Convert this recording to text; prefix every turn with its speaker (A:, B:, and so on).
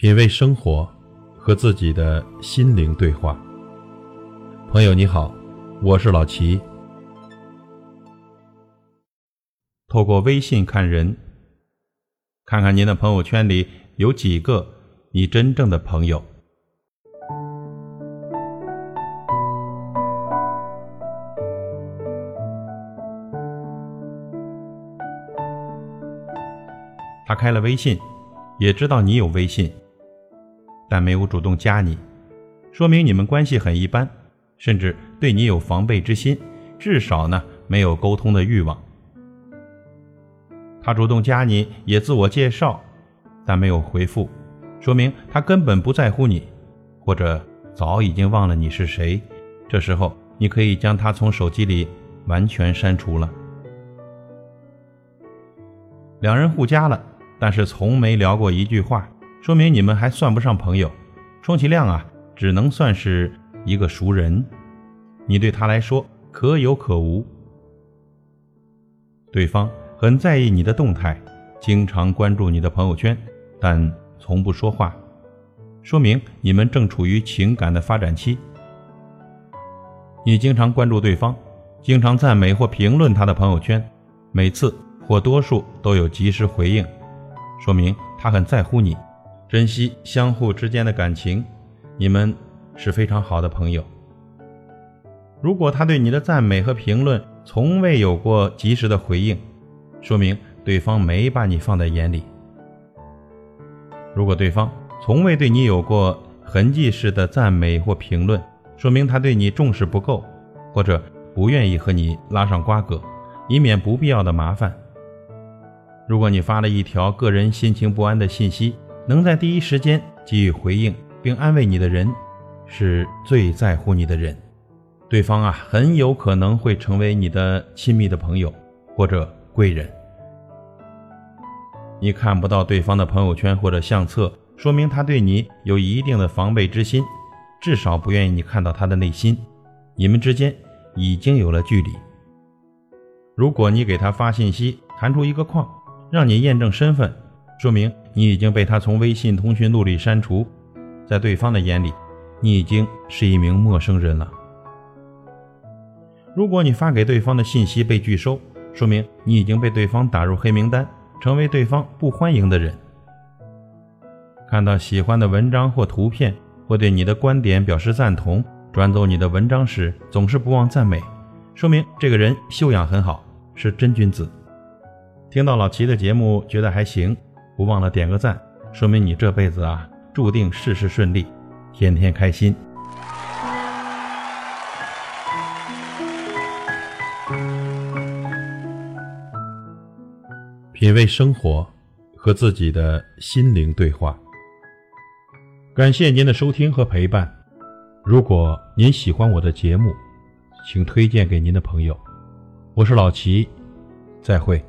A: 品味生活，和自己的心灵对话。朋友你好，我是老齐。透过微信看人，看看您的朋友圈里有几个你真正的朋友。他开了微信，也知道你有微信，但没有主动加你，说明你们关系很一般，甚至对你有防备之心，至少呢没有沟通的欲望。他主动加你，也自我介绍，但没有回复，说明他根本不在乎你，或者早已经忘了你是谁。这时候，你可以将他从手机里完全删除了。两人互加了。但是从没聊过一句话，说明你们还算不上朋友，充其量啊，只能算是一个熟人。你对他来说可有可无。对方很在意你的动态，经常关注你的朋友圈，但从不说话，说明你们正处于情感的发展期。你经常关注对方，经常赞美或评论他的朋友圈，每次或多数都有及时回应。说明他很在乎你，珍惜相互之间的感情，你们是非常好的朋友。如果他对你的赞美和评论从未有过及时的回应，说明对方没把你放在眼里。如果对方从未对你有过痕迹式的赞美或评论，说明他对你重视不够，或者不愿意和你拉上瓜葛，以免不必要的麻烦。如果你发了一条个人心情不安的信息，能在第一时间给予回应并安慰你的人，是最在乎你的人。对方啊，很有可能会成为你的亲密的朋友或者贵人。你看不到对方的朋友圈或者相册，说明他对你有一定的防备之心，至少不愿意你看到他的内心。你们之间已经有了距离。如果你给他发信息，弹出一个框。让你验证身份，说明你已经被他从微信通讯录里删除，在对方的眼里，你已经是一名陌生人了。如果你发给对方的信息被拒收，说明你已经被对方打入黑名单，成为对方不欢迎的人。看到喜欢的文章或图片，或对你的观点表示赞同，转走你的文章时总是不忘赞美，说明这个人修养很好，是真君子。听到老齐的节目觉得还行，不忘了点个赞，说明你这辈子啊注定事事顺利，天天开心。品味生活，和自己的心灵对话。感谢您的收听和陪伴。如果您喜欢我的节目，请推荐给您的朋友。我是老齐，再会。